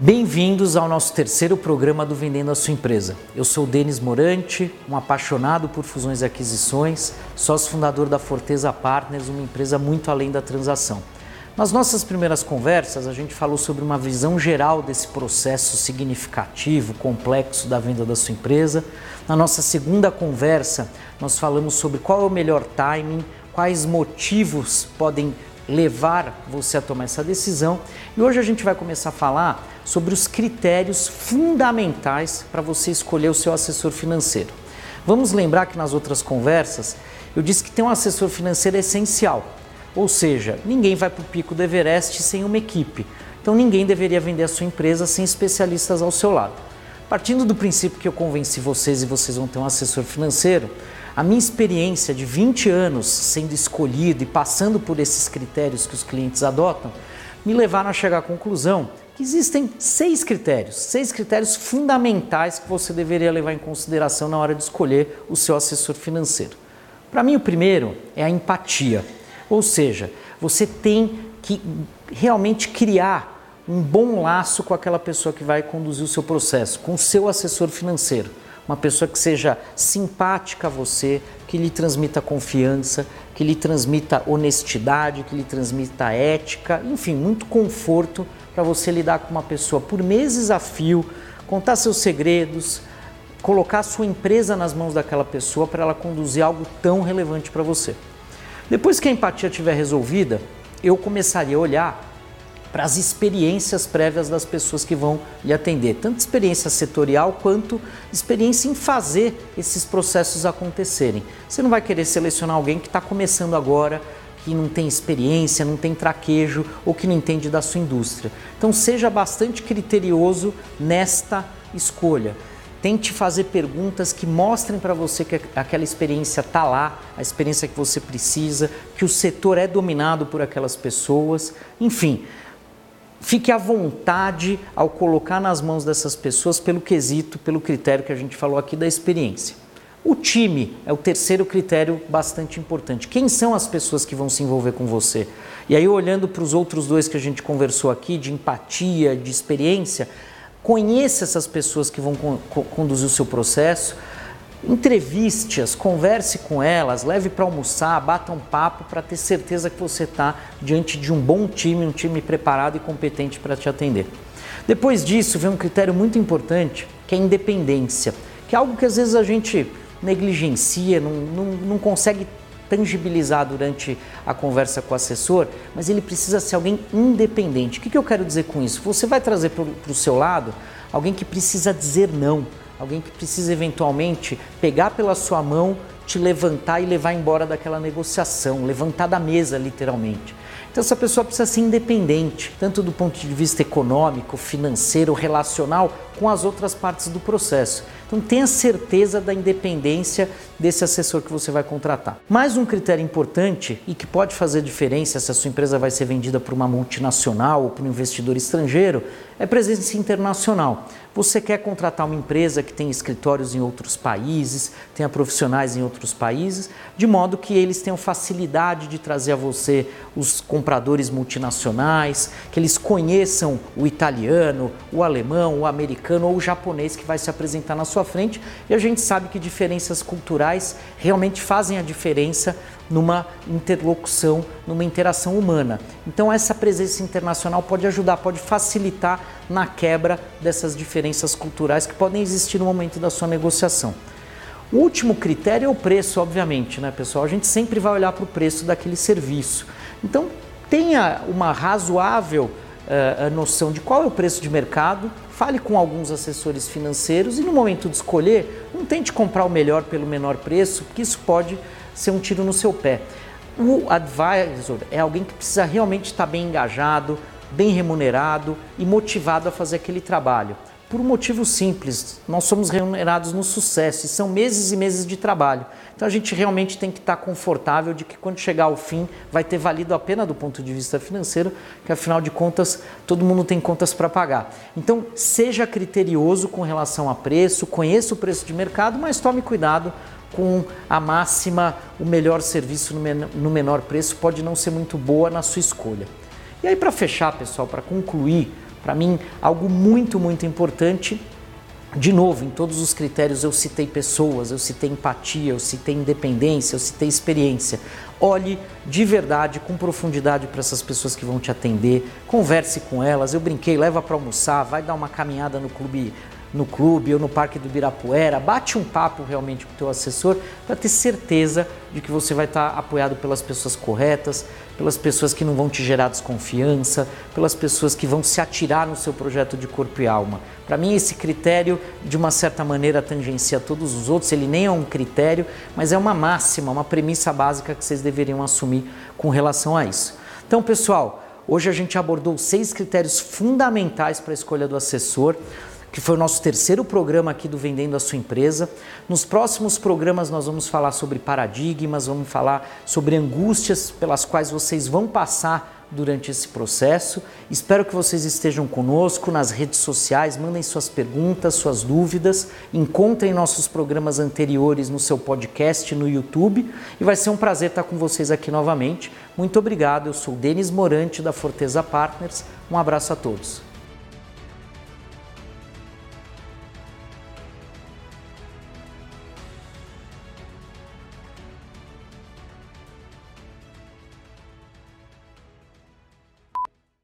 Bem-vindos ao nosso terceiro programa do Vendendo a Sua Empresa. Eu sou Denis Morante, um apaixonado por fusões e aquisições, sócio fundador da Forteza Partners, uma empresa muito além da transação. Nas nossas primeiras conversas, a gente falou sobre uma visão geral desse processo significativo, complexo da venda da sua empresa. Na nossa segunda conversa, nós falamos sobre qual é o melhor timing, quais motivos podem levar você a tomar essa decisão. E hoje a gente vai começar a falar sobre os critérios fundamentais para você escolher o seu assessor financeiro. Vamos lembrar que nas outras conversas eu disse que ter um assessor financeiro é essencial, ou seja, ninguém vai para o pico do Everest sem uma equipe. Então ninguém deveria vender a sua empresa sem especialistas ao seu lado. Partindo do princípio que eu convenci vocês e vocês vão ter um assessor financeiro, a minha experiência de 20 anos sendo escolhido e passando por esses critérios que os clientes adotam me levaram a chegar à conclusão que existem seis critérios, seis critérios fundamentais que você deveria levar em consideração na hora de escolher o seu assessor financeiro. Para mim, o primeiro é a empatia, ou seja, você tem que realmente criar um bom laço com aquela pessoa que vai conduzir o seu processo, com o seu assessor financeiro. Uma pessoa que seja simpática a você, que lhe transmita confiança, que lhe transmita honestidade, que lhe transmita ética, enfim, muito conforto para você lidar com uma pessoa por meses a fio, contar seus segredos, colocar sua empresa nas mãos daquela pessoa para ela conduzir algo tão relevante para você. Depois que a empatia estiver resolvida, eu começaria a olhar para as experiências prévias das pessoas que vão lhe atender, tanto experiência setorial quanto experiência em fazer esses processos acontecerem. Você não vai querer selecionar alguém que está começando agora, que não tem experiência, não tem traquejo ou que não entende da sua indústria. Então seja bastante criterioso nesta escolha. Tente fazer perguntas que mostrem para você que aquela experiência está lá, a experiência que você precisa, que o setor é dominado por aquelas pessoas. Enfim, fique à vontade ao colocar nas mãos dessas pessoas pelo quesito, pelo critério que a gente falou aqui da experiência. O time é o terceiro critério bastante importante. Quem são as pessoas que vão se envolver com você? E aí, olhando para os outros dois que a gente conversou aqui, de empatia, de experiência, conheça essas pessoas que vão conduzir o seu processo, entreviste-as, converse com elas, leve para almoçar, bata um papo para ter certeza que você está diante de um bom time, um time preparado e competente para te atender. Depois disso, vem um critério muito importante, que é a independência, que é algo que às vezes a gente negligencia, não, não, não consegue tangibilizar durante a conversa com o assessor, mas ele precisa ser alguém independente. O que, que eu quero dizer com isso? Você vai trazer para o seu lado alguém que precisa dizer não, alguém que precisa eventualmente pegar pela sua mão, te levantar e levar embora daquela negociação, levantar da mesa literalmente. Então essa pessoa precisa ser independente, tanto do ponto de vista econômico, financeiro, relacional, com as outras partes do processo. Então tenha certeza da independência desse assessor que você vai contratar. Mais um critério importante e que pode fazer diferença se a sua empresa vai ser vendida por uma multinacional ou por um investidor estrangeiro é presença internacional. Você quer contratar uma empresa que tem escritórios em outros países, tenha profissionais em outros países, de modo que eles tenham facilidade de trazer a você os compradores multinacionais, que eles conheçam o italiano, o alemão, o americano ou o japonês que vai se apresentar na sua frente. E a gente sabe que diferenças culturais realmente fazem a diferença numa interlocução, numa interação humana. Então essa presença internacional pode ajudar, pode facilitar na quebra dessas diferenças culturais que podem existir no momento da sua negociação. O último critério é o preço, obviamente, né, pessoal? A gente sempre vai olhar para o preço daquele serviço. Então tenha uma razoável uh, noção de qual é o preço de mercado, fale com alguns assessores financeiros e no momento de escolher, não tente comprar o melhor pelo menor preço, porque isso pode ser um tiro no seu pé. O advisor é alguém que precisa realmente estar bem engajado, bem remunerado e motivado a fazer aquele trabalho. Por um motivo simples, nós somos remunerados no sucesso e são meses e meses de trabalho. Então a gente realmente tem que estar confortável de que quando chegar ao fim vai ter valido a pena do ponto de vista financeiro, que afinal de contas todo mundo tem contas para pagar. Então seja criterioso com relação a preço, conheça o preço de mercado, mas tome cuidado com a máxima, o melhor serviço no menor preço pode não ser muito boa na sua escolha. E aí, para fechar, pessoal, para concluir Para mim, algo muito, muito importante de novo, em todos os critérios eu citei pessoas, eu citei empatia, eu citei independência, eu citei experiência. Olhe de verdade, com profundidade para essas pessoas que vão te atender, converse com elas. Eu brinquei, leva para almoçar, vai dar uma caminhada no clube no clube ou no Parque do Ibirapuera, bate um papo realmente com o teu assessor para ter certeza de que você vai estar apoiado pelas pessoas corretas, pelas pessoas que não vão te gerar desconfiança, pelas pessoas que vão se atirar no seu projeto de corpo e alma. Para mim esse critério de uma certa maneira tangencia todos os outros, ele nem é um critério, mas é uma máxima, uma premissa básica que vocês deveriam assumir com relação a isso. Então, pessoal, Hoje a gente abordou seis critérios fundamentais para a escolha do assessor que foi o nosso terceiro programa aqui do Vendendo a Sua Empresa. Nos próximos programas nós vamos falar sobre paradigmas, vamos falar sobre angústias pelas quais vocês vão passar durante esse processo. Espero que vocês estejam conosco nas redes sociais, mandem suas perguntas, suas dúvidas, encontrem nossos programas anteriores no seu podcast no YouTube e vai ser um prazer estar com vocês aqui novamente. Muito obrigado, eu sou Denis Morante da Forteza Partners. Um abraço a todos.